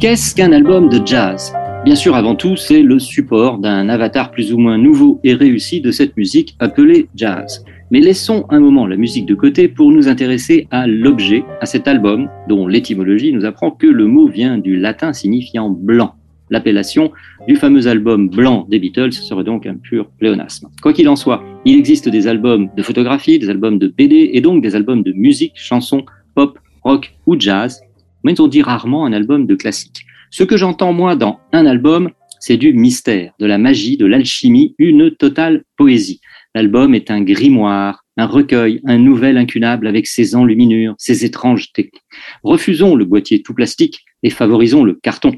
Qu'est-ce qu'un album de jazz? Bien sûr, avant tout, c'est le support d'un avatar plus ou moins nouveau et réussi de cette musique appelée jazz. Mais laissons un moment la musique de côté pour nous intéresser à l'objet, à cet album, dont l'étymologie nous apprend que le mot vient du latin signifiant blanc. L'appellation du fameux album blanc des Beatles serait donc un pur pléonasme. Quoi qu'il en soit, il existe des albums de photographie, des albums de BD et donc des albums de musique, chansons, pop, rock ou jazz, mais on dit rarement un album de classique. Ce que j'entends moi dans un album, c'est du mystère, de la magie, de l'alchimie, une totale poésie. L'album est un grimoire, un recueil, un nouvel incunable avec ses enluminures, ses étrangetés. Refusons le boîtier tout plastique et favorisons le carton.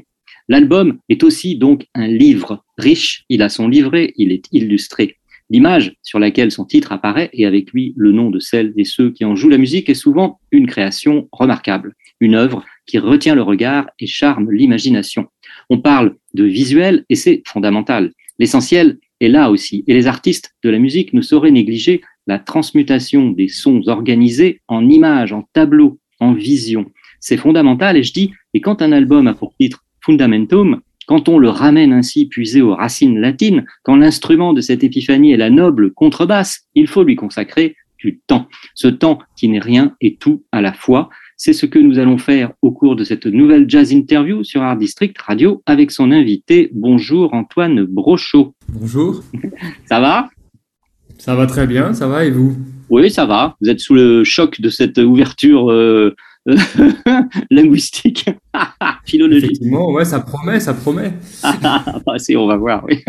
L'album est aussi donc un livre riche, il a son livret, il est illustré. L'image sur laquelle son titre apparaît et avec lui le nom de celles et ceux qui en jouent la musique est souvent une création remarquable, une œuvre qui retient le regard et charme l'imagination. On parle de visuel et c'est fondamental. L'essentiel est là aussi et les artistes de la musique ne sauraient négliger la transmutation des sons organisés en images, en tableaux, en visions. C'est fondamental et je dis, et quand un album a pour titre Fundamentum, quand on le ramène ainsi puisé aux racines latines, quand l'instrument de cette épiphanie est la noble contrebasse, il faut lui consacrer du temps. Ce temps qui n'est rien et tout à la fois. C'est ce que nous allons faire au cours de cette nouvelle jazz interview sur Art District Radio avec son invité. Bonjour Antoine Brochot. Bonjour. Ça va? Ça va très bien, ça va et vous? Oui, ça va. Vous êtes sous le choc de cette ouverture euh, linguistique, philologique. Effectivement, ouais, ça promet, ça promet. Ah, si, on va voir, oui.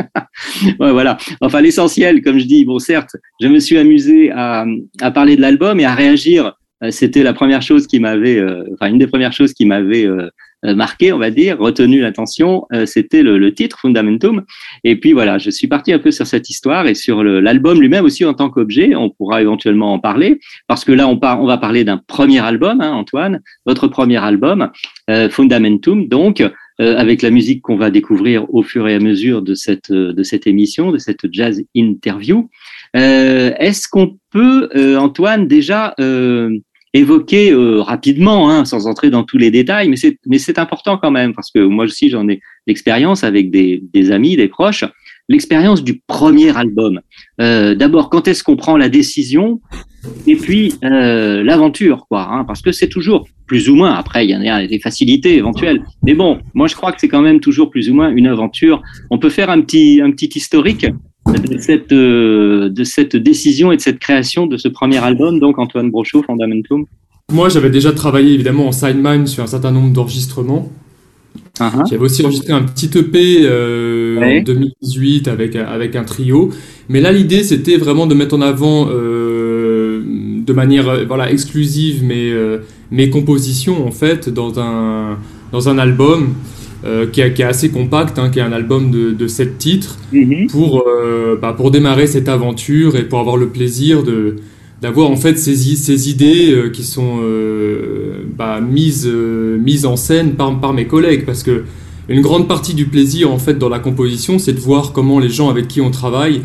ouais, voilà. Enfin, l'essentiel, comme je dis, bon, certes, je me suis amusé à, à parler de l'album et à réagir. Euh, C'était la première chose qui m'avait, euh, enfin, une des premières choses qui m'avait euh, marqué, on va dire, retenu l'attention, euh, c'était le, le, titre Fundamentum. Et puis voilà, je suis parti un peu sur cette histoire et sur l'album lui-même aussi en tant qu'objet. On pourra éventuellement en parler parce que là, on, part, on va parler d'un premier album, hein, Antoine, votre premier album, euh, Fundamentum, donc. avec la musique qu'on va découvrir au fur et à mesure de cette de cette émission, de cette jazz interview. Est-ce qu'on peut, Antoine, déjà évoquer euh, rapidement, hein, sans entrer dans tous les détails, mais c'est mais c'est important quand même parce que moi aussi j'en ai l'expérience avec des, des amis, des proches, l'expérience du premier album. Euh, D'abord, quand est-ce qu'on prend la décision? Et puis euh, l'aventure, quoi, hein, parce que c'est toujours plus ou moins. Après, il y en a des facilités éventuelles, mais bon, moi je crois que c'est quand même toujours plus ou moins une aventure. On peut faire un petit un petit historique? De cette, euh, de cette décision et de cette création de ce premier album, donc Antoine Brochot, Fundamentum Moi, j'avais déjà travaillé évidemment en sideman sur un certain nombre d'enregistrements. Uh -huh. J'avais aussi enregistré un petit EP euh, ouais. en 2018 avec, avec un trio. Mais là, l'idée, c'était vraiment de mettre en avant euh, de manière voilà, exclusive mes, euh, mes compositions, en fait, dans un, dans un album. Euh, qui, est, qui, est, assez compact, hein, qui est un album de, de 7 titres, -hmm. pour, euh, bah, pour démarrer cette aventure et pour avoir le plaisir de d'avoir en fait ces, ces idées euh, qui sont euh, bah, mises, euh, mises en scène par, par mes collègues parce que une grande partie du plaisir en fait dans la composition c'est de voir comment les gens avec qui on travaille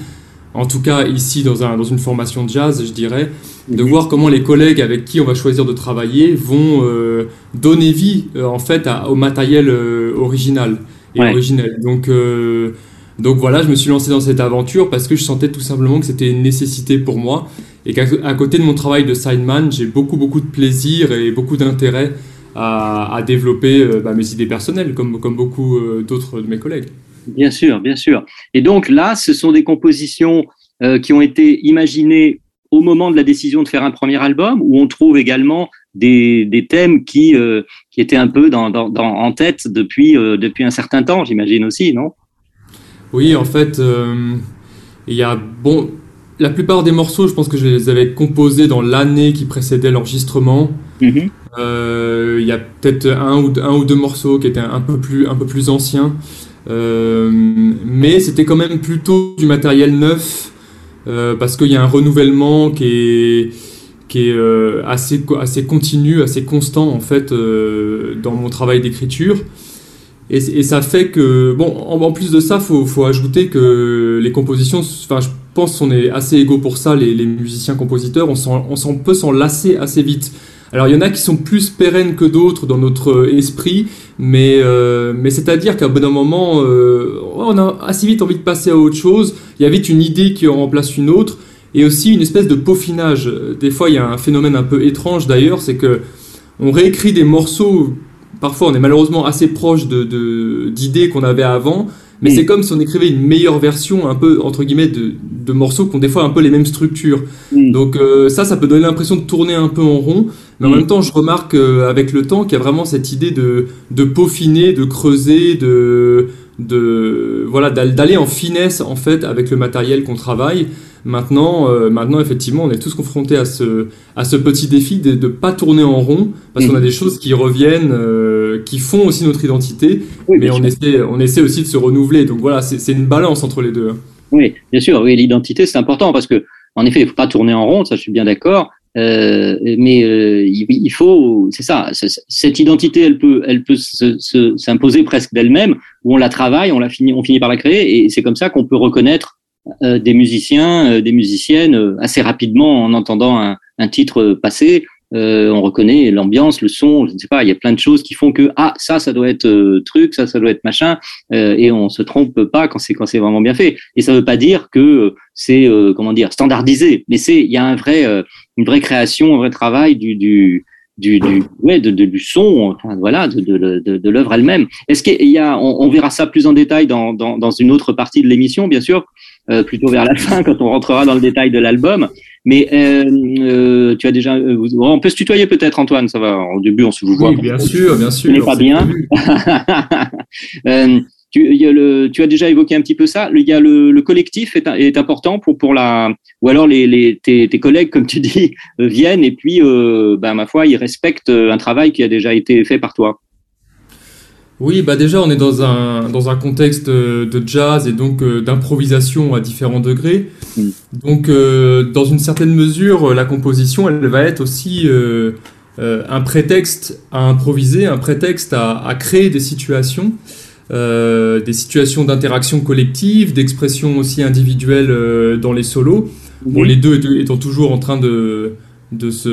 en tout cas ici dans, un, dans une formation de jazz, je dirais, de voir comment les collègues avec qui on va choisir de travailler vont euh, donner vie euh, en fait à, au matériel euh, original et ouais. originel. Donc, euh, donc voilà, je me suis lancé dans cette aventure parce que je sentais tout simplement que c'était une nécessité pour moi et qu'à côté de mon travail de sideman, j'ai beaucoup beaucoup de plaisir et beaucoup d'intérêt à, à, développer euh, bah, mes idées personnelles comme, comme beaucoup euh, d'autres de mes collègues. Bien sûr, bien sûr. Et donc là, ce sont des compositions euh, qui ont été imaginées au moment de la décision de faire un premier album, où on trouve également des, des thèmes qui, euh, qui étaient un peu dans, dans, dans, en tête depuis, euh, depuis un certain temps, j'imagine aussi, non? Oui, en fait, euh, il y a bon, la plupart des morceaux, je pense que je les avais composés dans l'année qui précédait l'enregistrement. Mhm. Euh, il y a peut-être un ou, un ou deux morceaux qui étaient un peu plus, un peu plus anciens. Euh, mais c'était quand même plutôt du matériel neuf euh, parce qu'il y a un renouvellement qui est, qui est assez, assez continu, assez constant en fait dans mon travail d'écriture. Et, ça fait que, bon, en, plus de ça, faut, faut ajouter que les compositions, enfin, je pense qu'on est assez égaux pour ça, les, les musiciens-compositeurs, on, on peut s'en lasser assez vite. Alors il y en a qui sont plus pérennes que d'autres dans notre esprit, mais, euh, mais c'est-à-dire qu'à bon moment, euh, on a assez vite envie de passer à autre chose, il y a vite une idée qui en remplace une autre, et aussi une espèce de peaufinage. Des fois il y a un phénomène un peu étrange d'ailleurs, c'est que on réécrit des morceaux, parfois on est malheureusement assez proche de, d'idées qu'on avait avant, mais c'est comme si on écrivait une meilleure version, un peu, entre guillemets, de, de morceaux qui ont des fois un peu les mêmes structures. Mm. Donc euh, ça, ça peut donner l'impression de tourner un peu en rond. Mais en mm. même temps, je remarque euh, avec le temps qu'il y a vraiment cette idée de, de peaufiner, de creuser, de, de voilà, d'aller en finesse en fait avec le matériel qu'on travaille. Maintenant, euh, maintenant, effectivement, on est tous confrontés à ce, à ce petit défi de ne pas tourner en rond, parce qu'on a des choses qui reviennent, euh, qui font aussi notre identité, mais on essaie, on essaie aussi de se renouveler. Donc voilà, c'est une balance entre les deux. Oui, bien sûr, oui, l'identité, c'est important, parce que, en effet, il ne faut pas tourner en rond, ça je suis bien d'accord, euh, mais euh, il, faut, c'est ça, cette identité, elle peut, elle peut s'imposer presque d'elle-même, où on la travaille, on la finit, on finit par la créer, et c'est comme ça qu'on peut reconnaître des musiciens, euh, des musiciennes euh, assez rapidement en entendant un, un titre passer. on reconnaît l'ambiance, le son, je ne sais pas, il y a plein de choses qui font que ah ça ça doit être truc, ça ça doit être machin, et on se trompe pas quand c'est quand c'est vraiment bien fait. Et ça veut pas dire que c'est comment dire standardisé, mais c'est il y a un vrai une vraie création, un vrai travail du, du du, du, ouais, de, de, du son, enfin, voilà, de, de, de, de l'œuvre elle-même. Est-ce qu'il y a, on, on, verra ça plus en détail dans, dans, dans une autre partie de l'émission, bien sûr, euh, plutôt vers la fin quand on rentrera dans le détail de l'album. Mais euh, euh, tu as déjà, euh, on peut se tutoyer peut-être, Antoine, ça va. Au début, on se vous voit. Oui, bien sûr, bien sûr. n'est pas bien. euh, tu, y a le, tu as déjà évoqué un petit peu ça. Il y a le, le collectif est, est, important pour pour la, ou alors les, les tes, tes collègues, comme tu dis, viennent et puis, ben ma foi, ils respectent un travail qui a déjà été fait par toi. Oui, bah déjà on est dans un, dans un contexte euh, de jazz et donc euh, d'improvisation à différents degrés. Mm. Donc euh, dans une certaine mesure, la composition, elle va être aussi un prétexte à improviser, un prétexte à, à créer des situations, des situations d'interaction collective, d'expression aussi individuelle dans les solos. Bon, les deux étant toujours en train de de se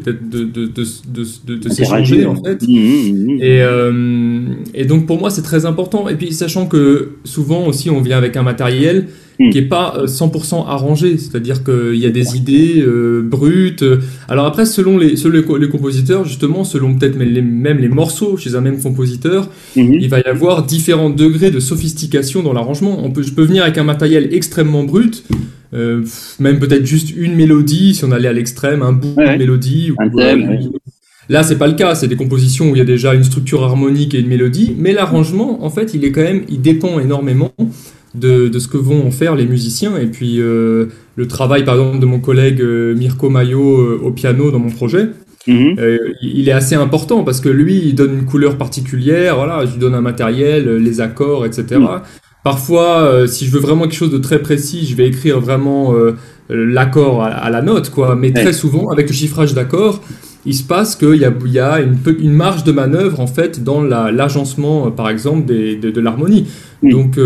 de, de, de, de, de s'échanger en fait. Mmh, mmh, mmh. et, euh, et donc pour moi c'est très important. Et puis sachant que souvent aussi on vient avec un matériel qui est pas 100% euh, arrangé. C'est-à-dire qu'il y a des idées euh, brutes. Alors après selon les selon les, compositeurs justement selon peut-être même les, morceaux chez un même compositeur il va y avoir différents degrés de sophistication dans l'arrangement. On peut je peux venir avec un matériel extrêmement brut euh, même peut-être juste une mélodie, si on allait à l'extrême, un bout de mélodie. Ou, Là, c'est pas le cas. C'est des compositions où il y a déjà une structure harmonique et une mélodie, mais l'arrangement, en fait, il est quand même, il dépend énormément de, de ce que vont en faire les musiciens. Et puis euh, le travail, par exemple, de mon collègue euh, Mirko Mayo au piano dans mon projet. Mhm. il est assez important parce que lui, il donne une couleur particulière. Voilà, je lui donne un matériel, les accords, etc. Parfois, euh, si je veux vraiment quelque chose de très précis, je vais écrire vraiment euh, l'accord à, la note, quoi. Mais très souvent, avec le chiffrage d'accords, il se passe qu'il y a, il y a une, une, marge de manœuvre en fait dans l'agencement, euh, par exemple, des, de, de l'harmonie. Donc,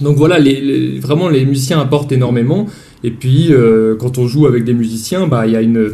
donc voilà, les, vraiment les musiciens apportent énormément. Et puis, quand on joue avec des musiciens, bah il y a une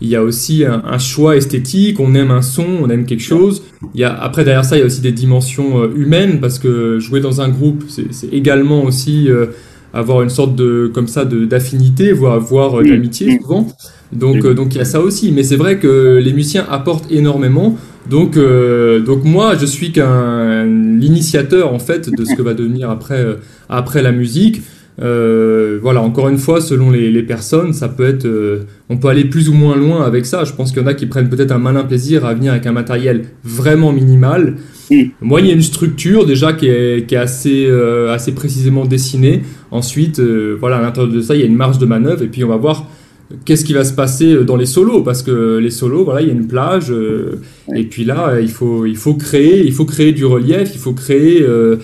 il y a aussi un, choix esthétique, on aime un son, on aime quelque chose. Il y a, après, derrière ça, il y a aussi des dimensions euh, humaines, parce que jouer dans un groupe, c'est également aussi euh, avoir une sorte de, comme ça, d'affinité, voire euh, d'amitié souvent. Donc, donc il y a ça aussi. Mais c'est vrai que les musiciens apportent énormément. Donc, donc moi, je suis qu'un l'initiateur en fait de ce que va devenir après, après la musique. Euh, voilà, encore une fois, selon les, personnes, ça peut être, euh, on peut aller plus ou moins loin avec ça. Je pense qu'il y en a qui prennent peut-être un malin plaisir à venir avec un matériel vraiment minimal. Moi, il y a une structure déjà qui est, assez, euh, assez précisément dessinée. Ensuite, voilà, à l'intérieur de ça, il y a une marge de manœuvre et puis on va voir qu'est-ce qui va se passer euh, dans les solos? Parce que les solos voilà il y a une plage euh, et puis là il faut il faut créer il faut créer du relief il faut créer euh,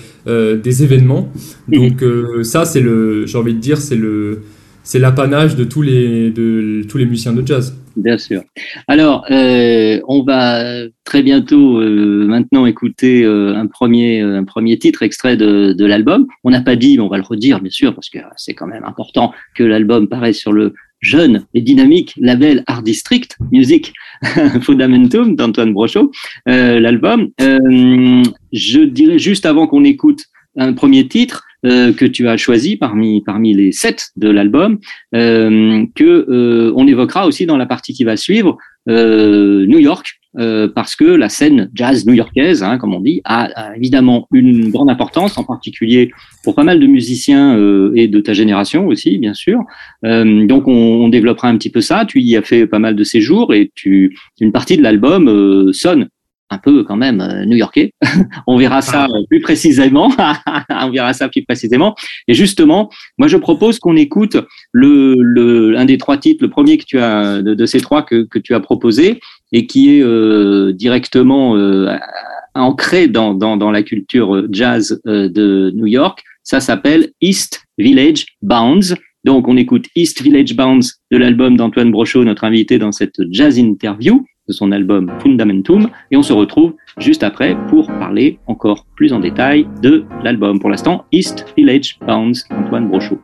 des événements. Donc ça c'est le j'ai envie de dire c'est le c'est l'apanage de tous les de tous les musiciens de jazz. Bien sûr. Alors on va très bientôt maintenant écouter un premier un premier titre extrait de, de l'album. On n'a pas dit mais on va le redire bien sûr parce que c'est quand même important que l'album paraisse sur le jeune et dynamique label Art District Music Fundamentum d'Antoine Brochot, euh, l'album. Euh, je dirais juste avant qu'on écoute un premier titre euh, que tu as choisi parmi parmi les sept de l'album, que on évoquera aussi dans la partie qui va suivre New York, euh, parce que la scène jazz new-yorkaise, hein, comme on dit, a, évidemment une grande importance, en particulier pour pas mal de musiciens euh, et de ta génération aussi, bien sûr. Euh, donc on, on, développera un petit peu ça. Tu y as fait pas mal de séjours et tu, une partie de l'album sonne un peu quand même euh, new-yorkais. on verra ça ah. plus précisément. on verra ça plus précisément. Et justement, moi je propose qu'on écoute le, le, un des trois titres, le premier que tu as de, ces trois que, que tu as proposé et qui est euh, directement euh, ancré dans, dans, dans, la culture jazz de New York. Ça s'appelle East Village Bounds. Donc on écoute East Village Bounds de l'album d'Antoine Brochot, notre invité dans cette jazz interview son album Fundamentum. Et on se retrouve juste après pour parler encore plus en détail de l'album. Pour l'instant, East Village Bounds, Antoine Brochot.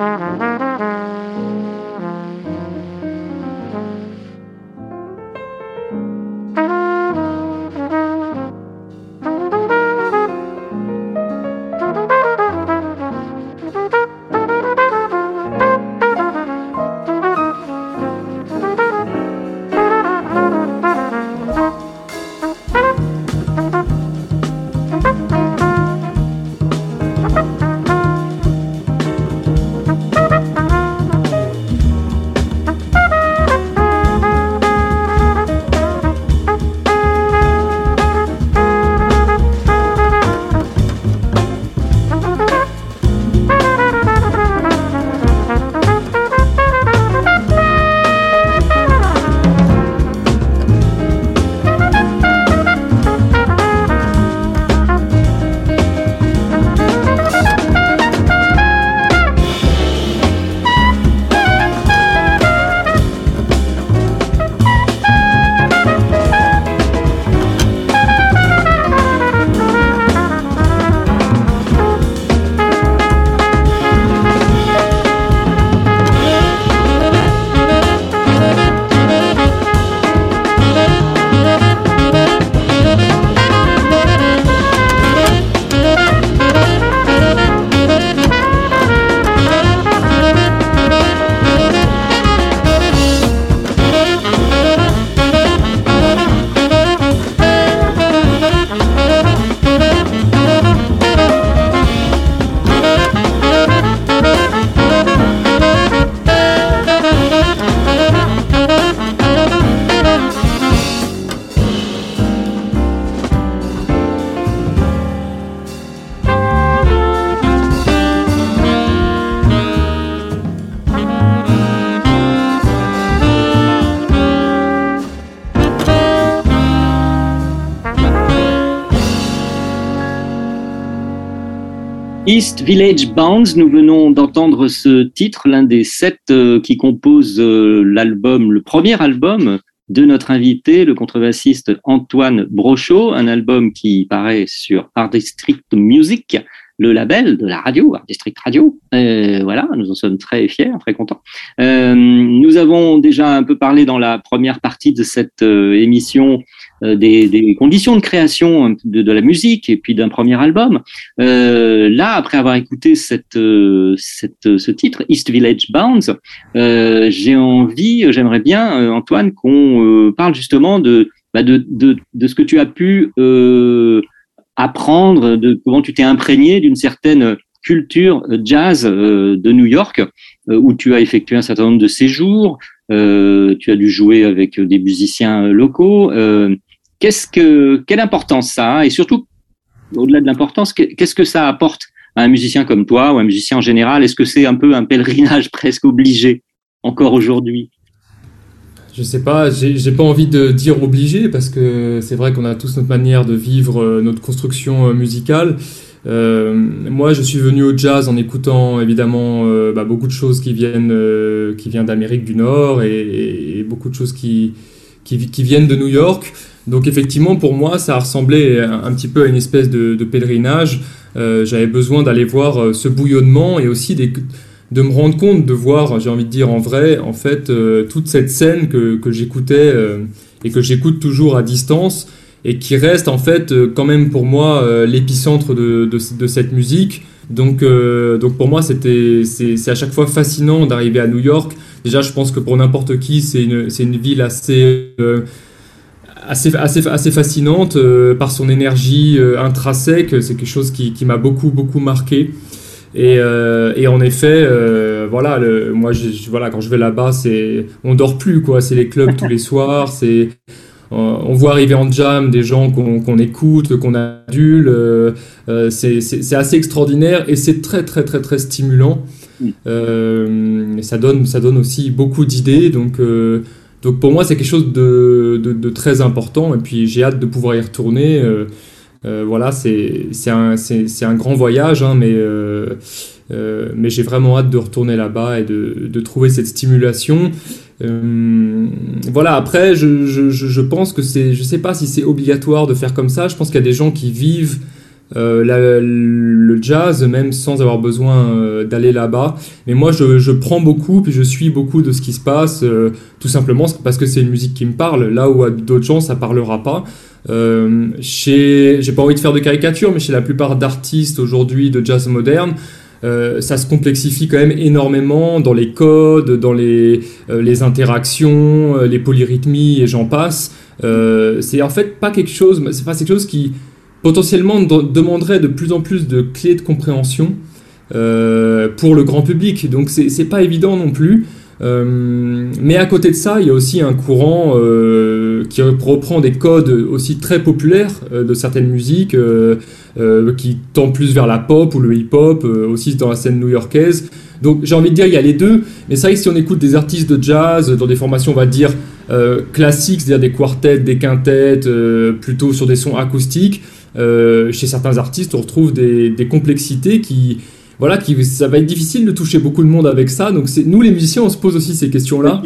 啊啊啊 Village Bounds, nous venons d'entendre ce titre, l'un des sept euh, qui compose euh, l'album, le premier album de notre invité, le contrebassiste Antoine Brochot, un album qui paraît sur Art District Music, le label de la radio, Art District Radio. Euh, voilà, nous en sommes très fiers, très contents. Euh, nous avons déjà un peu parlé dans la première partie de cette émission des, des, conditions de création de, de, la musique et puis d'un premier album. Euh, là, après avoir écouté cette, cette, ce titre, East Village Bounds, j'ai envie, j'aimerais bien, Antoine, qu'on parle justement de, bah de, de, de, ce que tu as pu apprendre de comment tu t'es imprégné d'une certaine culture jazz euh, de New York, euh, où tu as effectué un certain nombre de séjours, euh, tu as dû jouer avec des musiciens locaux. Quelle importance ça a Et surtout, au-delà de l'importance, qu'est-ce que ça apporte à un musicien comme toi ou un musicien en général? Est-ce que c'est un peu un pèlerinage presque obligé encore aujourd'hui? Je sais pas, j'ai pas envie de dire obligé parce que c'est vrai qu'on a tous notre manière de vivre euh, notre construction euh, musicale. Euh, moi, je suis venu au jazz en écoutant évidemment bah, beaucoup de choses qui viennent, qui viennent d'Amérique du Nord et, beaucoup de choses qui, qui, viennent de New York. Donc effectivement, pour moi, ça ressemblait un, petit peu à une espèce de, pèlerinage. J'avais besoin d'aller voir ce bouillonnement et aussi des de me rendre compte, de voir, j'ai envie de dire en vrai, en fait, euh, toute cette scène que, que j'écoutais euh, et que j'écoute toujours à distance et qui reste en fait euh, quand même pour moi l'épicentre de, de, cette musique. Donc, donc pour moi, c'est, à chaque fois fascinant d'arriver à New York. Déjà, je pense que pour n'importe qui, c'est une, une ville assez, assez, assez, assez fascinante par son énergie intrinsèque. C'est quelque chose qui, qui m'a beaucoup, beaucoup marqué. Et, euh, et, en effet, euh, voilà, le, moi, je, voilà, quand je vais là-bas, c'est, on dort plus, quoi. C'est les clubs tous les soirs. C'est, on voit arriver en jam des gens qu'on écoute, qu'on adule. Euh, euh c'est assez extraordinaire et c'est très, très, très, très stimulant. Euh, ça donne, ça donne aussi beaucoup d'idées. Donc, euh, donc pour moi, c'est quelque chose de, de, de, très important. Et puis, j'ai hâte de pouvoir y retourner. Euh, voilà, c'est un, un, grand voyage, hein, mais, euh, euh, mais j'ai vraiment hâte de retourner là-bas et de, de, trouver cette stimulation. Euh, voilà, après, je, je, je pense que c'est, je sais pas si c'est obligatoire de faire comme ça. Je pense qu'il y a des gens qui vivent euh, la, le jazz même sans avoir besoin euh, d'aller là-bas. Mais moi, je, je, prends beaucoup, puis je suis beaucoup de ce qui se passe, euh, tout simplement parce que c'est une musique qui me parle, là où à d'autres gens, ça parlera pas. Euh, chez, j'ai pas envie de faire de caricature, mais chez la plupart d'artistes aujourd'hui de jazz moderne, euh, ça se complexifie quand même énormément dans les codes, dans les, euh, les interactions, euh, les polyrythmies et j'en passe. Euh, c'est en fait pas quelque chose, c'est pas quelque chose qui potentiellement demanderait de plus en plus de clés de compréhension pour le grand public. Donc c'est pas évident non plus. Euh, mais à côté de ça, il y a aussi un courant euh, qui reprend des codes aussi très populaires euh, de certaines musiques, euh, euh, qui tend plus vers la pop ou le hip-hop, euh, aussi dans la scène new-yorkaise. Donc j'ai envie de dire, il y a les deux, mais c'est vrai que si on écoute des artistes de jazz dans des formations, on va dire, classiques, c'est-à-dire des quartets, des quintettes, plutôt sur des sons acoustiques, chez certains artistes, on retrouve des, des complexités qui voilà, qui, ça va être difficile de toucher beaucoup de monde avec ça. Donc nous les musiciens, on se pose aussi ces questions-là.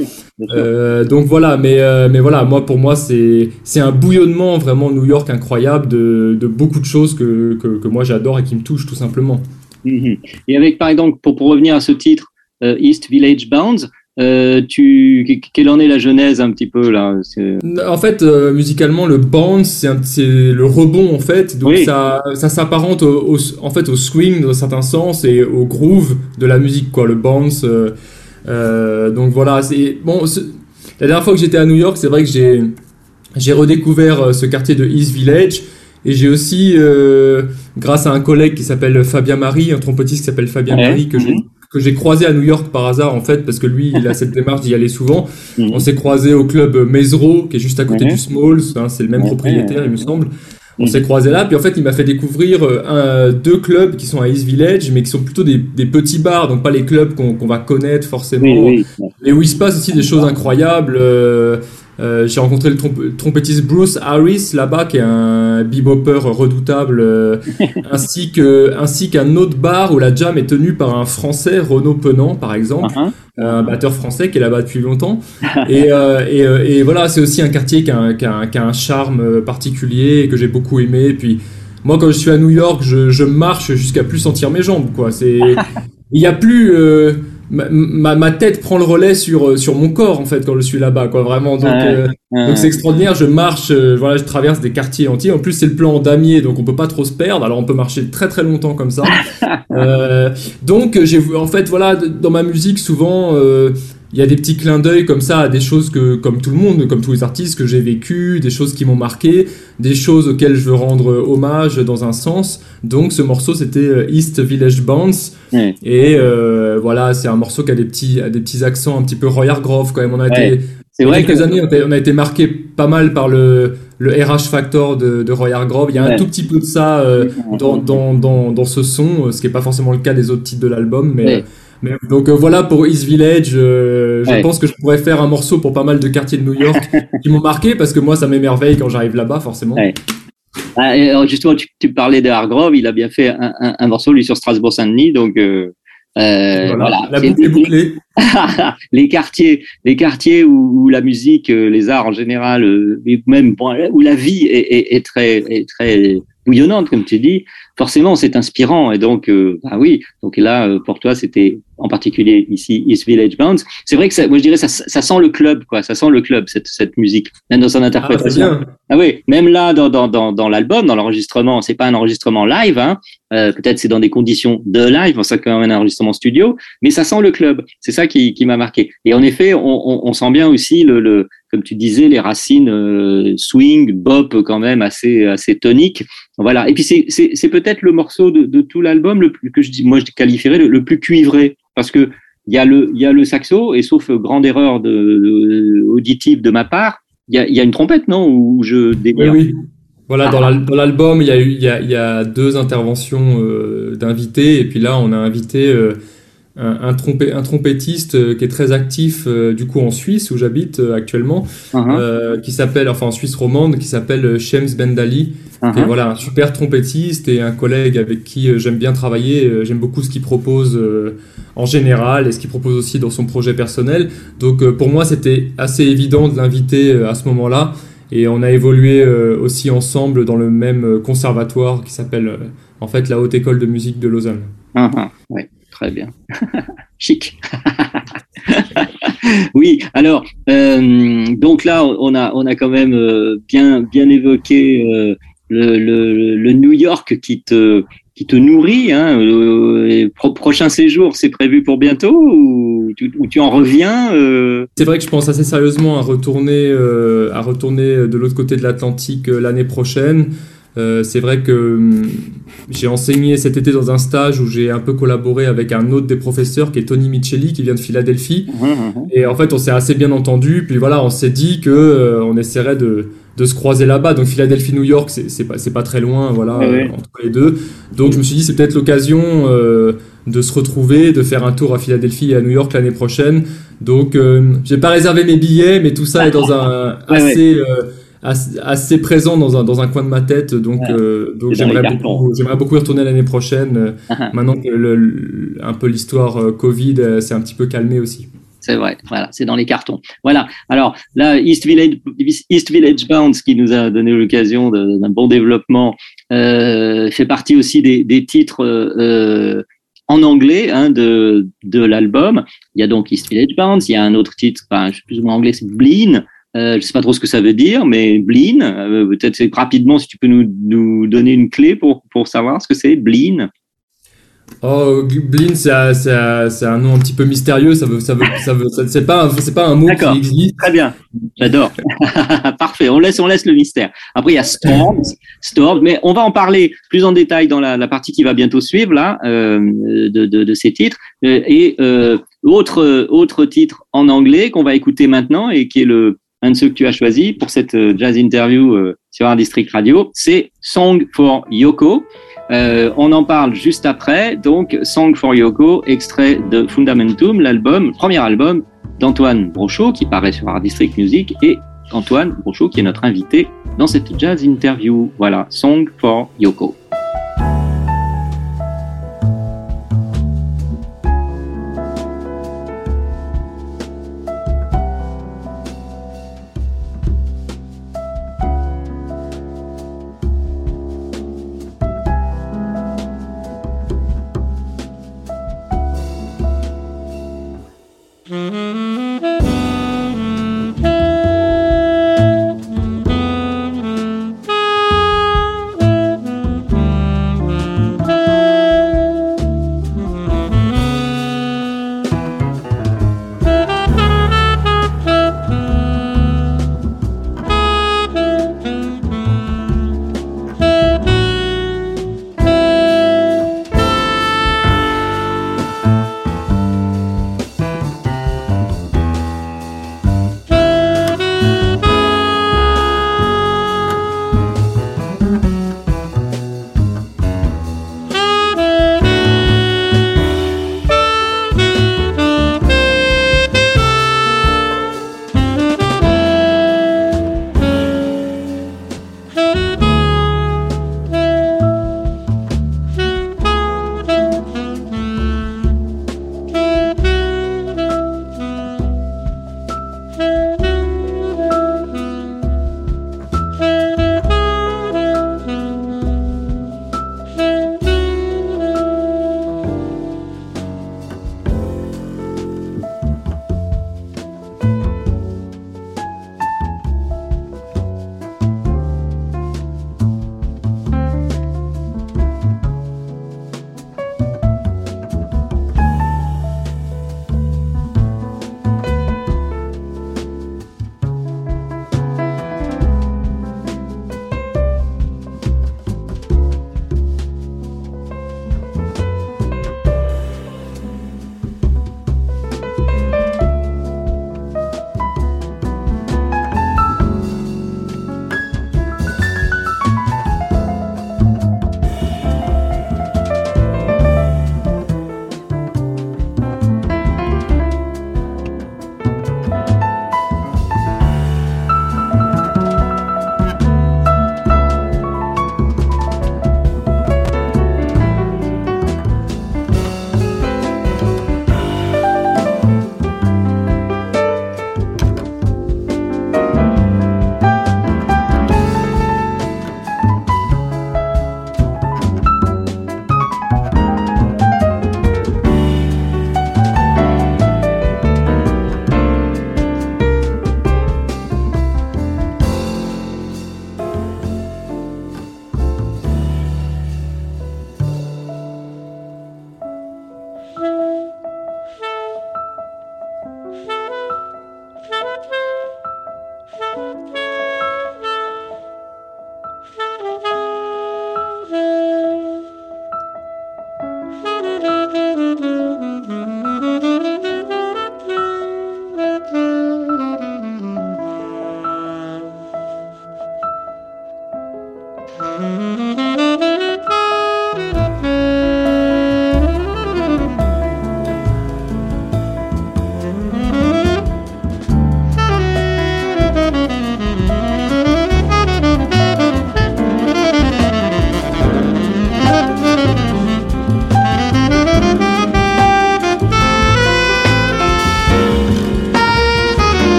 Euh, donc voilà, mais euh, mais voilà, moi pour moi c'est c'est un bouillonnement vraiment New York incroyable de, de beaucoup de choses que, que, que moi j'adore et qui me touchent tout simplement. Mm-hmm. Et avec par exemple pour pour revenir à ce titre euh, East Village Bounds, euh, tu, quelle en est la genèse un petit peu là En fait, euh, musicalement, le bounce, c'est le rebond en fait, donc oui. ça, ça s'apparente au, au, en fait au swing dans un certain sens et au groove de la musique quoi, le bounce. Euh, euh donc voilà, c'est bon. La dernière fois que j'étais à New York, c'est vrai que j'ai j'ai redécouvert euh, ce quartier de East Village. Et j'ai aussi, euh, grâce à un collègue qui s'appelle Fabien Marie, un trompettiste qui s'appelle Fabien ouais. Marie, que j'ai mm-hmm que j'ai croisé à New York par hasard en fait parce que lui il a cette démarche d'y aller souvent. Mmh. On s'est croisé au club Mesro qui est juste à côté mmh. du Smalls, hein, c'est le même mmh. propriétaire il me semble. On s'est croisé là, puis en fait il m'a fait découvrir euh, un, deux clubs qui sont à East Village, mais qui sont plutôt des, des petits bars, donc pas les clubs qu'on qu va connaître forcément, oui, oui. où il se passe aussi des choses incroyables. Euh, Euh, j'ai rencontré le trompettiste Bruce Harris là-bas, qui est un bebopper redoutable, euh, ainsi que ainsi qu'un autre bar où la jam est tenue par un Français, Renaud Penant par exemple, uh-huh. un batteur français qui est là-bas depuis longtemps. et, euh, et, et, voilà, c'est aussi un quartier qui a un, qui a un, charme particulier et que j'ai beaucoup aimé. Et puis moi, quand je suis à New York, je, je marche jusqu'à plus sentir mes jambes, quoi. C'est il n'y a plus ma, ma, tête prend le relais sur euh, sur mon corps en fait quand je suis là-bas quoi vraiment. Donc euh, donc c'est extraordinaire je marche euh, voilà je traverse des quartiers entiers. En plus c'est le plan damier donc on peut pas trop se perdre. Alors on peut marcher très très longtemps comme ça. Donc j'ai en fait voilà dans ma musique souvent il y a des petits clins d'œil comme ça à des choses que, comme tout le monde, comme tous les artistes que j'ai vécu, des choses qui m'ont marqué, des choses auxquelles je veux rendre hommage dans un sens. Donc ce morceau c'était euh, East Village Bounce et euh, voilà c'est un morceau qui a des petits, a des petits accents un petit peu Roy Grove quand même. On a été c'est vrai quelques années on a, été marqué pas mal par le le RH Factor de, de Roy Hargrove. Il y a un tout petit peu de ça euh, dans, dans, dans, dans, ce son, ce qui n'est pas forcément le cas des autres titres de l'album, mais donc euh, voilà pour East Village. Euh, je pense que je pourrais faire un morceau pour pas mal de quartiers de New York qui m'ont marqué parce que moi ça m'émerveille quand j'arrive là-bas forcément. Ah, justement, tu, parlais de Hargrove, il a bien fait un, morceau lui sur Strasbourg-Saint-Denis, donc euh, voilà, La boucle est bouclée. les quartiers, les quartiers où, la musique, les arts en général, même où la vie est, est très, est très bouillonnante, comme tu dis, forcément c'est inspirant. Et donc, euh, bah oui, donc là, euh, pour toi, c'était en particulier ici East Village Bounce. C'est vrai que ça, moi je dirais ça, ça sent le club, quoi. Ça sent le club cette, cette musique, même dans son ah, interprétation. Ah, ah oui, même là dans dans dans, dans l'album, dans l'enregistrement, c'est pas un enregistrement live, hein. Euh, peut-être c'est dans des conditions de live, ça quand même un enregistrement studio, mais ça sent le club. C'est ça qui qui m'a marqué. Et en effet, on, on, on sent bien aussi le, le comme tu disais, les racines euh, swing, bop quand même assez assez toniques. Voilà. Et puis c'est peut-être le morceau de, de tout l'album le plus que je dis, moi je qualifierais le plus cuivré parce que il y a le il y a le saxo et sauf grande erreur de, auditive de ma part, il y a, y a une trompette non? Ou je délire. Oui, oui. Voilà, dans l'album, il y a eu il y a, il y a deux interventions euh, d'invités et puis là on a invité euh, un, un, trompettiste euh, qui est très actif euh, du coup en Suisse où j'habite euh, actuellement, uh-huh. qui s'appelle, enfin en Suisse romande, qui s'appelle Shems Bendali, qui est uh-huh. voilà un super trompettiste et un collègue avec qui j'aime bien travailler. j'aime beaucoup ce qu'il propose en général et ce qu'il propose aussi dans son projet personnel. Donc pour moi c'était assez évident de l'inviter à ce moment-là. Et on a évolué aussi ensemble dans le même conservatoire qui s'appelle en fait la Haute École de musique de Lausanne. Uh-huh. Très bien. Chic. oui, alors, euh, donc là, on a, on a quand même euh, bien, bien évoqué euh, le, New York qui te, qui te nourrit. Hein, prochain séjour, c'est prévu pour bientôt ou tu, tu en reviens C'est vrai que je pense assez sérieusement à retourner, à retourner de l'autre côté de l'Atlantique l'année prochaine. Euh, c'est vrai que hum, j'ai enseigné cet été dans un stage où j'ai un peu collaboré avec un autre des professeurs qui est Tony Micheli qui vient de Philadelphie. Mmh, mmh. Et en fait, on s'est assez bien entendu. Puis voilà, on s'est dit que euh, on essaierait de, de se croiser là-bas. Donc Philadelphie, New York, c'est pas, pas très loin, voilà, entre les deux. Donc je me suis dit, c'est peut-être l'occasion euh, de se retrouver, de faire un tour à Philadelphie et à New York l'année prochaine. Donc j'ai pas réservé mes billets, mais tout ça est dans un assez assez, présent dans un, dans un coin de ma tête. Donc, euh, donc j'aimerais beaucoup, j'aimerais beaucoup y retourner l'année prochaine. Euh, uh-huh. Maintenant que le, un peu l'histoire euh, Covid s'est un petit peu calmée aussi. C'est vrai, voilà, c'est dans les cartons. Voilà. Alors là, East Village, East Village Bounce, qui nous a donné l'occasion d'un bon développement, euh, fait partie aussi des, des titres euh, en anglais hein, de, de l'album. Il y a donc East Village Bounce, il y a un autre titre, enfin, je sais plus ou moins anglais, c'est Bleen. Euh, je sais pas trop ce que ça veut dire, mais Bleen, euh, peut-être rapidement si tu peux nous, nous donner une clé pour, pour savoir ce que c'est Bleen. Oh, Bleen, c'est un, nom un petit peu mystérieux. Ça veut, ça veut, ça veut, c'est pas, c'est pas un mot qui existe. Très bien, j'adore. Parfait. On laisse, on laisse le mystère. Après, il y a Storm, Storm, mais on va en parler plus en détail dans la, la partie qui va bientôt suivre là euh, de, de, de, ces titres euh, et euh, autre, autre titre en anglais qu'on va écouter maintenant et qui est le un de ceux que tu as choisi pour cette euh, jazz interview euh, sur un district radio, c'est Song for Yoko. Euh, on en parle juste après. Donc, Song for Yoko, extrait de Fundamentum, l'album, premier album d'Antoine Brochot qui paraît sur Art District Music et Antoine Brochot, qui est notre invité dans cette jazz interview. Voilà, Song for Yoko.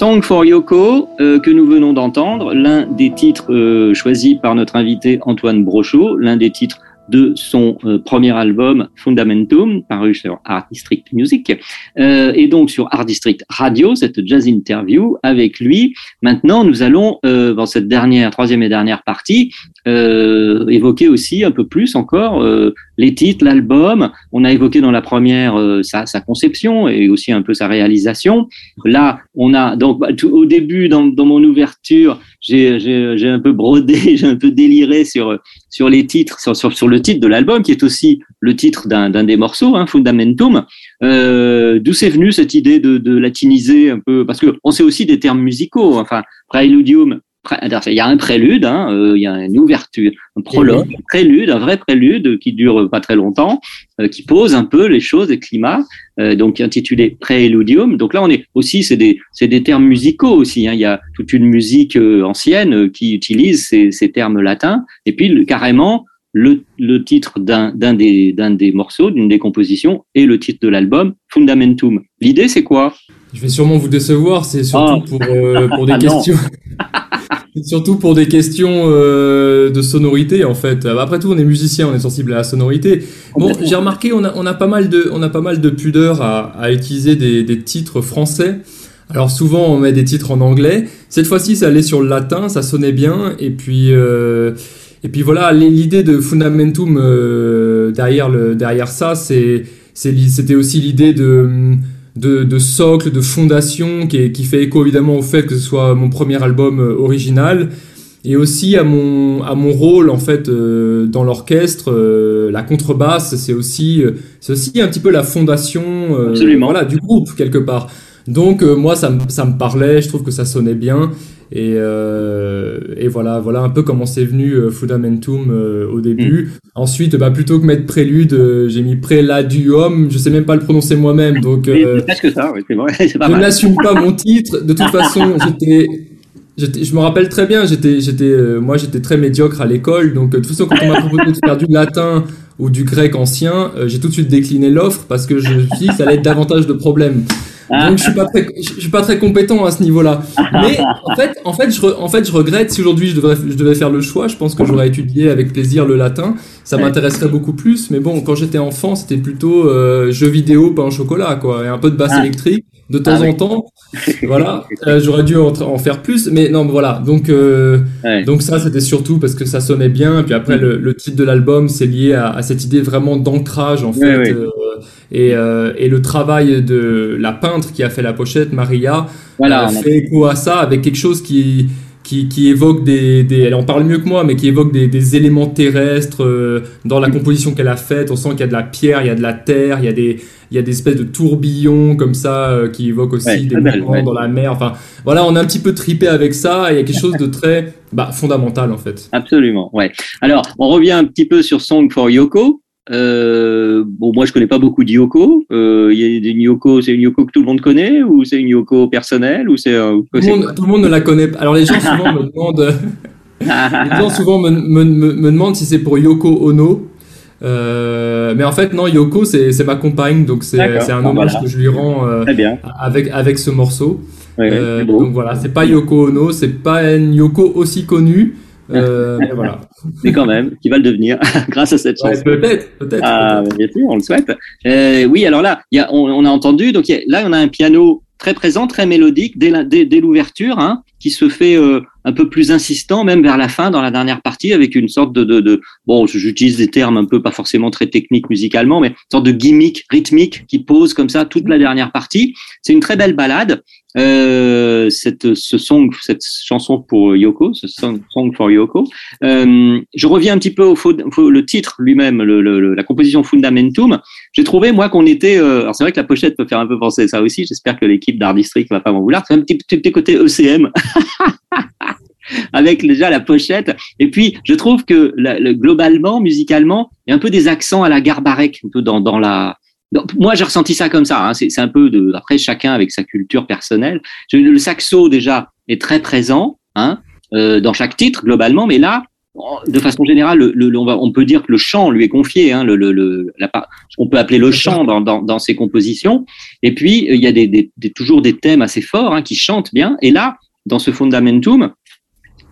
Song for Yoko, euh, que nous venons d'entendre, l'un des titres euh, choisis par notre invité Antoine Brochot, l'un des titres de son euh, premier album Fundamentum, paru sur Art District Music, euh, et donc sur Art District Radio, cette jazz interview avec lui. Maintenant, nous allons, euh, dans cette dernière, troisième et dernière partie, euh, évoquer aussi un peu plus encore euh, les titres, l'album. On a évoqué dans la première sa, sa, conception et aussi un peu sa réalisation. Là, on a donc bah, tout, au début, dans, dans mon ouverture, j'ai un peu brodé, j'ai un peu déliré sur sur les titres, sur, sur, le titre de l'album, qui est aussi le titre d'un des morceaux, hein, Fundamentum. Euh, D'où c'est venu cette idée de, de latiniser un peu Parce que on sait aussi des termes musicaux. Enfin, Praeludium, il y a un prélude, hein, euh, il y a une ouverture, un prologue, un prélude, un vrai prélude qui dure pas très longtemps, euh, qui pose un peu les choses, les climats, euh, donc intitulé Préludium. Donc là, on est aussi, c'est des, c'est des termes musicaux aussi. Hein. Il y a toute une musique ancienne qui utilise ces, ces termes latins, et puis carrément le, le titre d'un, d'un des, d'un des morceaux, d'une des compositions, et le titre de l'album, Fundamentum. L'idée, c'est quoi? Je vais sûrement vous décevoir, c'est surtout oh. pour, pour des ah questions. Surtout pour des questions euh, de sonorité en fait. Après tout, on est musicien, on est sensible à la sonorité. Bon, j'ai remarqué, on a, on a pas mal de, on a pas mal de pudeur à, à utiliser des, des, titres français. Alors souvent, on met des titres en anglais. Cette fois-ci, ça allait sur le latin, ça sonnait bien. Et puis, euh, et puis voilà, l'idée de fundamentum euh, derrière le, derrière ça, c'est, c'était aussi l'idée de de, de, socle, de fondation qui, qui, fait écho évidemment au fait que ce soit mon premier album euh, original et aussi à mon, à mon rôle en fait euh, dans l'orchestre. Euh, la contrebasse, c'est aussi, c'est aussi un petit peu la fondation voilà, du groupe quelque part. Donc moi, ça, ça me parlait, je trouve que ça sonnait bien. Et, euh, et, voilà, voilà un peu comment c'est venu euh, Fundamentum euh, au début. Mm. Ensuite, bah, plutôt que mettre prélude, euh, j'ai mis Préladium. Je sais même pas le prononcer moi-même, donc. Euh, que ça, oui, c'est vrai. Pas je n'assume pas mon titre. De toute façon, j'étais. Je me rappelle très bien, j'étais, j'étais, moi j'étais très médiocre à l'école, donc de toute façon quand on m'a proposé de faire du latin ou du grec ancien, j'ai tout de suite décliné l'offre parce que je me suis dit que ça allait être davantage de problèmes. Donc je suis pas très, je suis pas très compétent à ce niveau-là. Mais en fait, en fait, je, en fait, je regrette si aujourd'hui je devrais, je devais faire le choix. Je pense que j'aurais étudié avec plaisir le latin. Ça m'intéresserait beaucoup plus. Mais bon, quand j'étais enfant, c'était plutôt euh, jeux vidéo, pain au chocolat, quoi, et un peu de basse ah. électrique de temps ah en temps. voilà, euh, j'aurais dû en, faire plus, mais non, voilà. Donc, euh, donc ça, c'était surtout parce que ça sonnait bien. Puis après, mm. le, le, titre de l'album, c'est lié à, à, cette idée vraiment d'ancrage, en fait. Euh, et, euh, et, le travail de la peintre qui a fait la pochette, Maria, voilà, fait écho à ça avec quelque chose qui qui, qui, évoque des, des, elle en parle mieux que moi, mais qui évoque des, des éléments terrestres euh, dans la composition qu'elle a faite. On sent qu'il y a de la pierre, il y a de la terre, il y a des, il y a des espèces de tourbillons comme ça euh, qui évoquent aussi des mouvements dans la mer. Enfin, voilà, on a un petit peu tripé avec ça. il y a quelque chose de très bah, fondamental en fait. Absolument, ouais. Alors, on revient un petit peu sur Song for Yoko. Euh, bon, moi je connais pas beaucoup de Yoko. Euh, il y a des Yoko, c'est une Yoko que tout le monde connaît ou c'est une Yoko personnelle ou c'est tout, tout, le monde ne la connaît pas. Alors les gens souvent me demandent, les gens souvent me, me, me demandent si c'est pour Yoko Ono. Euh, mais en fait, non, Yoko, c'est ma compagne, donc c'est un hommage que je lui rends euh, avec, avec ce morceau. euh, donc voilà, c'est pas Yoko Ono, c'est pas une Yoko aussi connue, euh, mais voilà. Mais quand même, qui va le devenir grâce à cette chanson. peut-être, peut-être. Ah, bien sûr, on le souhaite. Euh, oui, alors là, y a, on, on, a entendu, donc y a, là, on a un piano très présent, très mélodique dès, l'ouverture, hein, qui se fait euh, un peu plus insistant, même vers la fin, dans la dernière partie, avec une sorte de, de, de bon, j'utilise des termes un peu pas forcément très techniques musicalement, mais une sorte de gimmick rythmique qui pose comme ça toute la dernière partie. C'est une très belle balade. Euh, cette, ce song, cette chanson pour Yoko, ce song, for Yoko. Euh, je reviens un petit peu au, au le titre lui-même, le, le, la composition Fundamentum. J'ai trouvé moi qu'on était, euh, alors c'est vrai que la pochette peut faire un peu penser à ça aussi. J'espère que l'équipe d'Art District va pas m'en vouloir. C'est un petit, petit côté ECM. avec déjà la pochette. Et puis, je trouve que le, globalement, musicalement, il y a un peu des accents à la Garbarek, un peu dans, dans la. Moi, j'ai ressenti ça comme ça. Hein. C'est un peu de. Après, chacun avec sa culture personnelle. Le saxo déjà est très présent hein, euh, dans chaque titre globalement, mais là, de façon générale, le, on, peut dire que le chant lui est confié, hein, le, le, la, ce qu'on peut appeler le chant dans, dans, dans, ses compositions. Et puis, il y a des, des, toujours des thèmes assez forts hein, qui chantent bien. Et là, dans ce Fundamentum,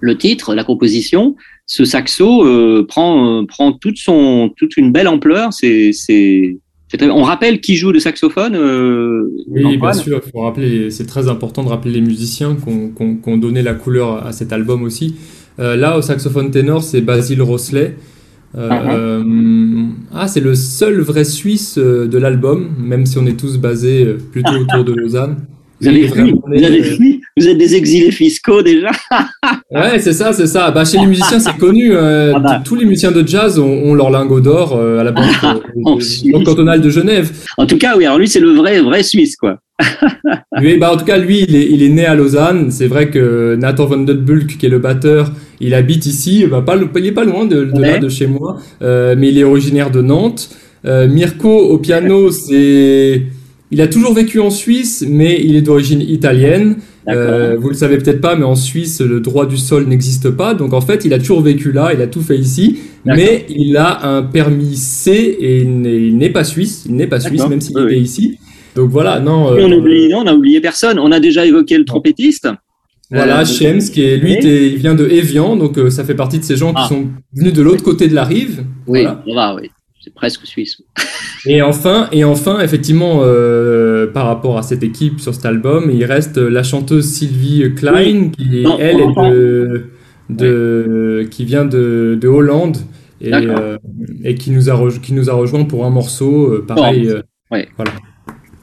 le titre, la composition, ce saxo euh, prend, euh, prend toute, son, toute une belle ampleur. C'est, on rappelle qui joue le saxophone euh, Oui, bien sûr. Faut rappeler, c'est très important de rappeler les musiciens qui ont, donné la couleur à cet album aussi. là, au saxophone ténor, c'est Basil Rosley. Uh-huh. ah, c'est le seul vrai Suisse de l'album, même si on est tous basés plutôt autour de Lausanne. Vous avez fui, vous avez fui, vous êtes des exilés fiscaux déjà. ouais, c'est ça, c'est ça. Bah, chez les musiciens, c'est connu. Euh, ah bah. Tous les musiciens de jazz ont, leur lingot d'or euh, à la banque, euh, cantonale de Genève. En tout cas, oui. Alors lui, c'est le vrai, vrai Suisse, quoi. lui, bah, en tout cas, lui, il est, il est né à Lausanne. C'est vrai que Nathan van der Bulk, qui est le batteur, il habite ici. Bah, pas, il est pas loin de, de là, de chez moi, mais il est originaire de Nantes. Mirko au piano, c'est il a toujours vécu en Suisse, mais il est d'origine italienne. Euh, vous le savez peut-être pas, mais en Suisse, le droit du sol n'existe pas. Donc en fait, il a toujours vécu là, il a tout fait ici, mais il a un permis C et il n'est pas suisse. Il n'est pas suisse, même s'il est ici. Donc voilà, non. Euh, on, a oublié, on a oublié personne. On a déjà évoqué le trompettiste. Voilà, euh, Shems, qui est lui, il vient de Evian, donc ça fait partie de ces gens qui ah. sont venus de l'autre côté de la rive. Oui, voilà. oui presque suisse. et enfin, et enfin, effectivement, euh, par rapport à cette équipe sur cet album, il reste la chanteuse Sylvie Klein, qui elle est de, qui vient de, de Hollande et, euh, et qui nous a qui nous a rejoint pour un morceau euh, pareil. ouais. Voilà.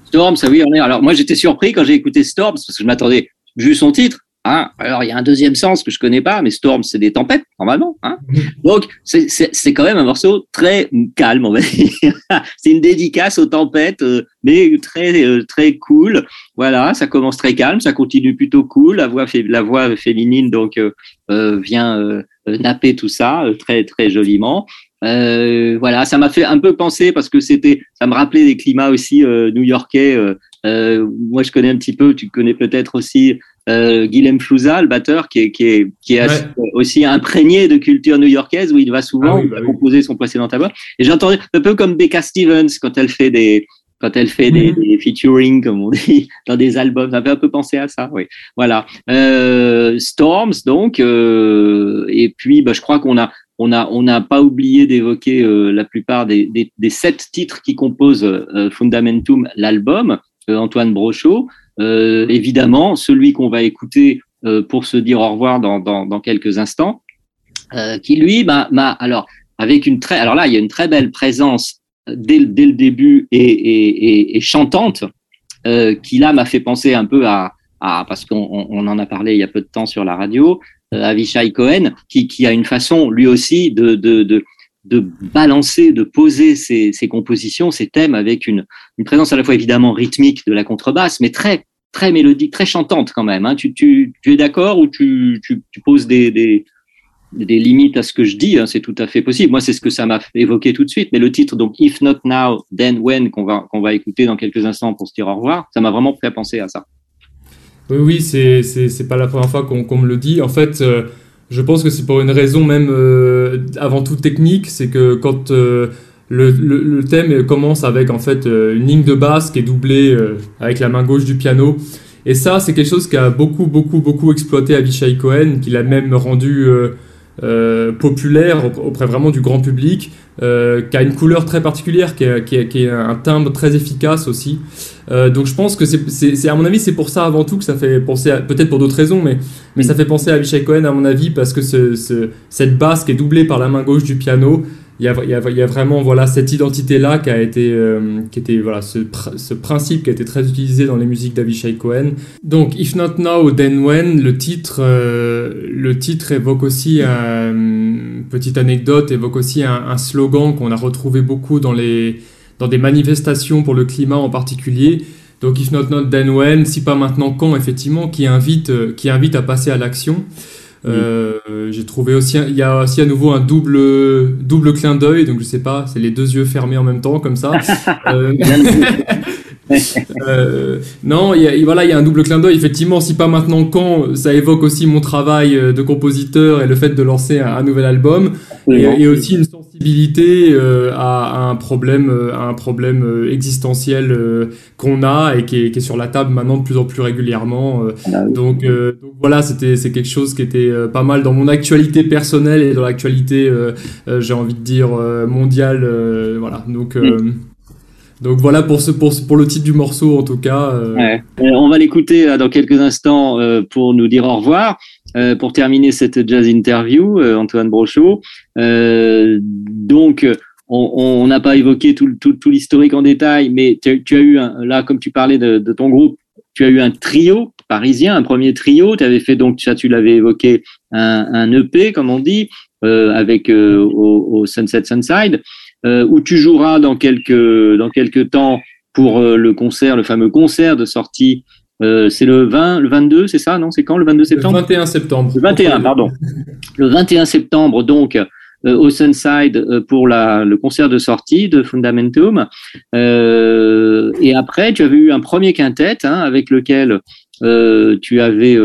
Storm, ça oui. Alors moi j'étais surpris quand j'ai écouté Storm parce que je m'attendais vu son titre Hein. Alors, il y a un deuxième sens que je connais pas, mais Storm, c'est des tempêtes, normalement. Hein Donc, c'est quand même un morceau très calme, on va dire. c'est une dédicace aux tempêtes, euh, mais très, euh, très cool. Voilà, ça commence très calme, ça continue plutôt cool. La voix, la voix féminine, donc, euh, vient napper tout ça très, très joliment. voilà, ça m'a fait un peu penser parce que c'était, ça me rappelait des climats aussi new-yorkais. Moi, je connais un petit peu. Tu connais peut-être aussi euh, Guilhem Flouza, le batteur, qui est, qui est, qui est aussi imprégné de culture new-yorkaise, où il va souvent ah bah composer son précédent album. Et j'ai entendu un peu comme Becca Stevens quand elle fait des quand elle fait des, mhm. des, featuring, comme on dit, dans des albums. Ça fait un peu penser à ça, oui. Voilà. Euh, Storms, donc, euh, et puis, bah, je crois qu'on a, on a, on n'a pas oublié d'évoquer euh, la plupart des, des, des, sept titres qui composent euh, Fundamentum, l'album, euh, Antoine Brochot. Euh, évidemment, celui qu'on va écouter euh, pour se dire au revoir dans, dans, dans quelques instants, euh, qui lui m'a, alors avec une très, alors là il y a une très belle présence dès, dès le début et, et, et, chantante, qui là m'a fait penser un peu à, à parce qu'on on en a parlé il y a peu de temps sur la radio, Avishai Cohen, qui, qui a une façon lui aussi de, de, de de balancer, de poser ses, compositions, ses thèmes avec une, présence à la fois évidemment rythmique de la contrebasse, mais très très mélodique, très chantante quand même. Hein. Tu, es d'accord ou tu, poses des, limites à ce que je dis hein? C'est tout à fait possible. Moi, c'est ce que ça m'a évoqué tout de suite. Mais le titre, donc If Not Now, Then When, qu'on va, va écouter dans quelques instants pour se dire au revoir, ça m'a vraiment fait penser à ça. Oui, oui, c'est c'est pas la première fois qu'on me le dit. En fait. Euh, je pense que c'est pour une raison même euh, avant tout technique, c'est que quand euh, le, le, thème commence avec en fait euh, une ligne de basse qui est doublée avec la main gauche du piano, et ça c'est quelque chose qui a beaucoup beaucoup beaucoup exploité Avishai Cohen, qui l'a même rendu populaire auprès vraiment du grand public. Euh, qui a une couleur très particulière, qui a, qui, qui un timbre très efficace aussi. Euh, donc je pense que c'est, à mon avis, c'est pour ça avant tout que ça fait penser, peut-être pour d'autres raisons, mais, mais ça fait penser à Avishai Cohen à mon avis, parce que ce, ce, cette basse qui est doublée par la main gauche du piano, il y a, il y a, il y a vraiment voilà, cette identité-là qui a été, euh, qui était, voilà, ce, ce, principe qui a été très utilisé dans les musiques d'Avishai Cohen. Donc, If Not Now, Then When, le titre, euh, le titre évoque aussi, une petite anecdote, évoque aussi un, un slogan qu'on a retrouvé beaucoup dans, les, dans des manifestations pour le climat en particulier. Donc, If Not Now, Then When, si pas maintenant, quand, effectivement, qui invite, euh, qui invite à passer à l'action. Euh, j'ai trouvé aussi, il y a aussi à nouveau un double, double clin d'œil, donc je sais pas, c'est les deux yeux fermés en même temps, comme ça. Euh, euh, non, y a, voilà, il y a un double clin d'œil. Effectivement, si pas maintenant, quand ça évoque aussi mon travail euh, de compositeur et le fait de lancer un, nouvel album, et, et, aussi une sensibilité euh, à, un problème, à un problème existentiel qu'on a et qui est, qui est, sur la table maintenant de plus en plus régulièrement. Ah donc, donc, voilà, c'était c'est quelque chose qui était pas mal dans mon actualité personnelle et dans l'actualité, j'ai envie de dire mondiale. voilà, donc. Mm. Donc voilà pour, ce, pour, le titre du morceau en tout cas. Euh. Euh, on va l'écouter euh, dans quelques instants pour nous dire au revoir. pour terminer cette jazz interview, Antoine Brochot. donc, on n'a pas évoqué tout, l'historique en détail, mais tu, as eu, là, comme tu parlais de, ton groupe, tu as eu un trio parisien, un premier trio. Tu avais fait donc, ça, tu l'avais évoqué, un, EP, comme on dit, avec au, Sunset Sunside. Euh, où tu joueras dans quelques, dans quelques temps pour euh, le concert, le fameux concert de sortie. Euh, c'est le 20, le 22, c'est ça, non C'est quand le 22 septembre Le 21 septembre. Le 21, pardon. Le 21 septembre, donc, au Sunside pour la, le concert de sortie de Fundamentum. Et après, tu avais eu un premier quintet hein, avec lequel tu avais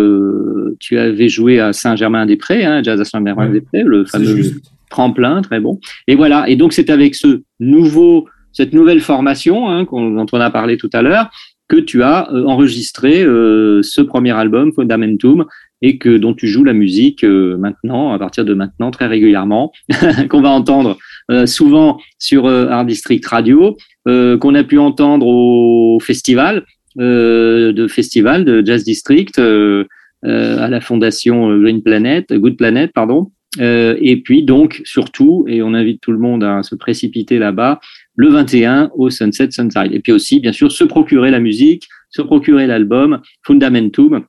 tu avais joué à Saint-Germain-des-Prés, hein, jazz à Saint-Germain-des-Prés, le fameux tremplin, très bon. Et voilà. Et donc c'est avec ce nouveau, cette nouvelle formation hein, dont on a parlé tout à l'heure que tu as euh, enregistré euh, ce premier album Fundamentum et que dont tu joues la musique euh, maintenant, à partir de maintenant, très régulièrement, qu'on va entendre souvent sur Art District Radio, qu'on a pu entendre au festival de festival de Jazz District à la fondation Green Planet, Good Planet, pardon. Euh, et puis donc, surtout, et on invite tout le monde à se précipiter là-bas, le 21 au Sunset Sunside. Et puis aussi, bien sûr, se procurer la musique, se procurer l'album Fundamentum,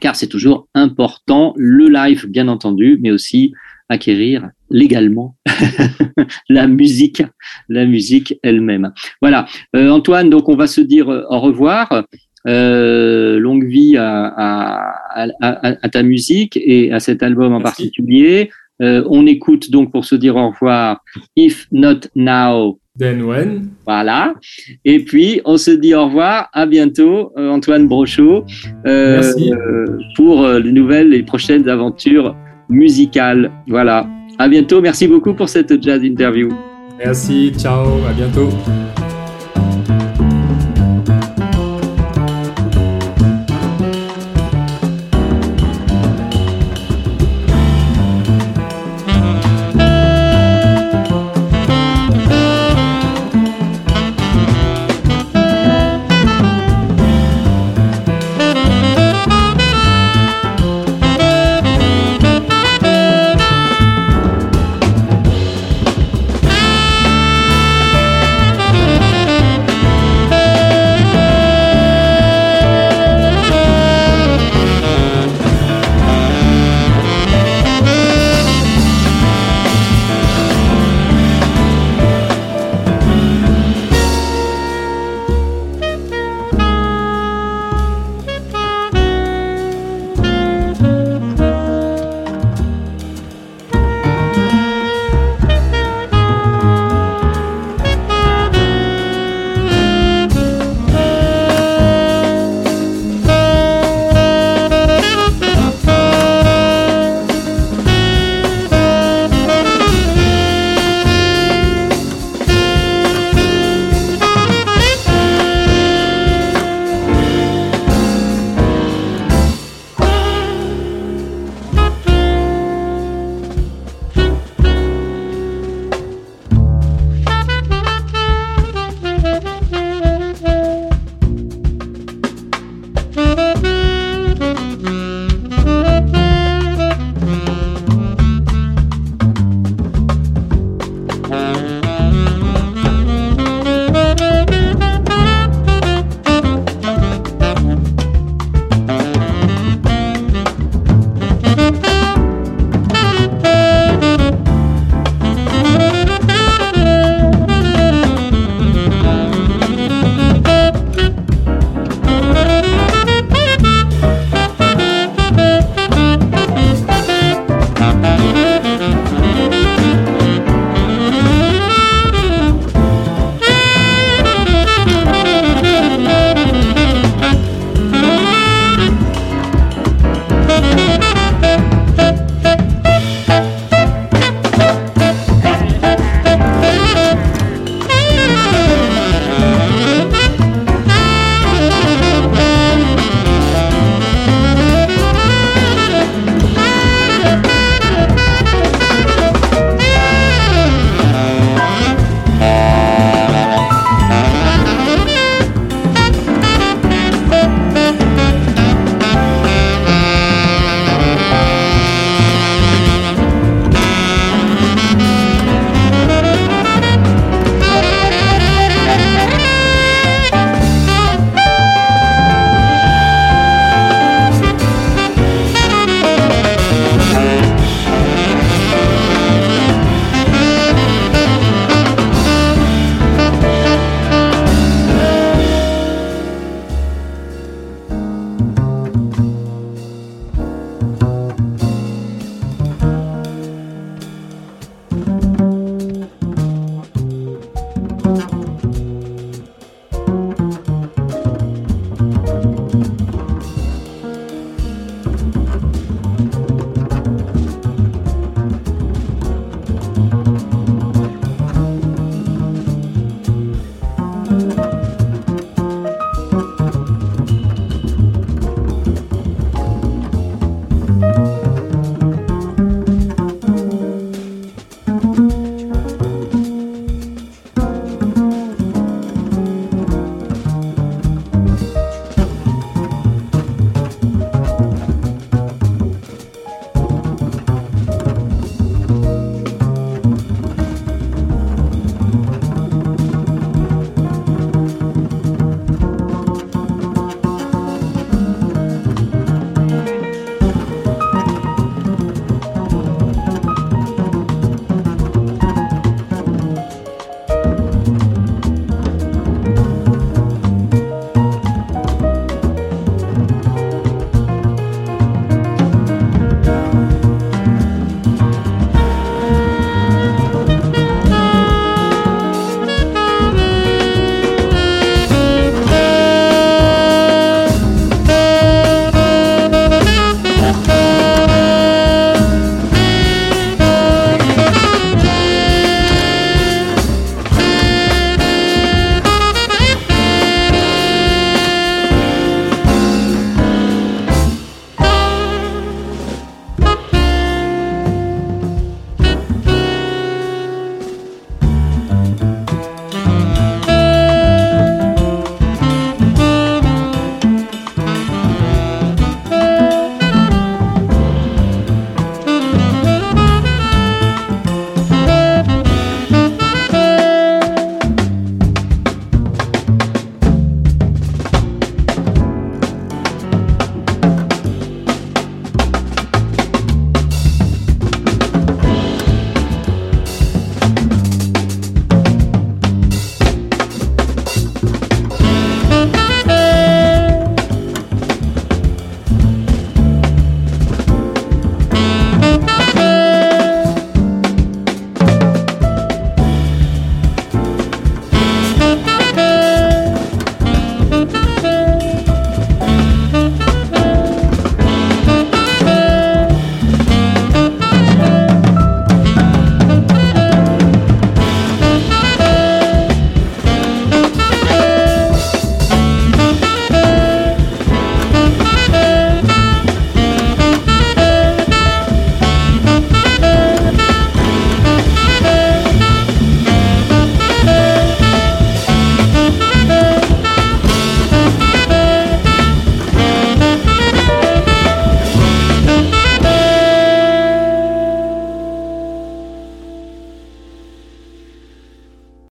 car c'est toujours important, le live bien entendu, mais aussi acquérir légalement la musique, la musique elle-même. Voilà. Euh, Antoine, donc on va se dire au revoir. Euh, longue vie à, ta musique et à cet album en particulier. Euh, on écoute donc pour se dire au revoir If Not Now. Then when. Voilà. Et puis, on se dit au revoir. À bientôt, euh, Antoine Brochot. Merci. pour les nouvelles et prochaines aventures musicales. Voilà. À bientôt. Merci beaucoup pour cette jazz interview. Merci. Ciao. À bientôt.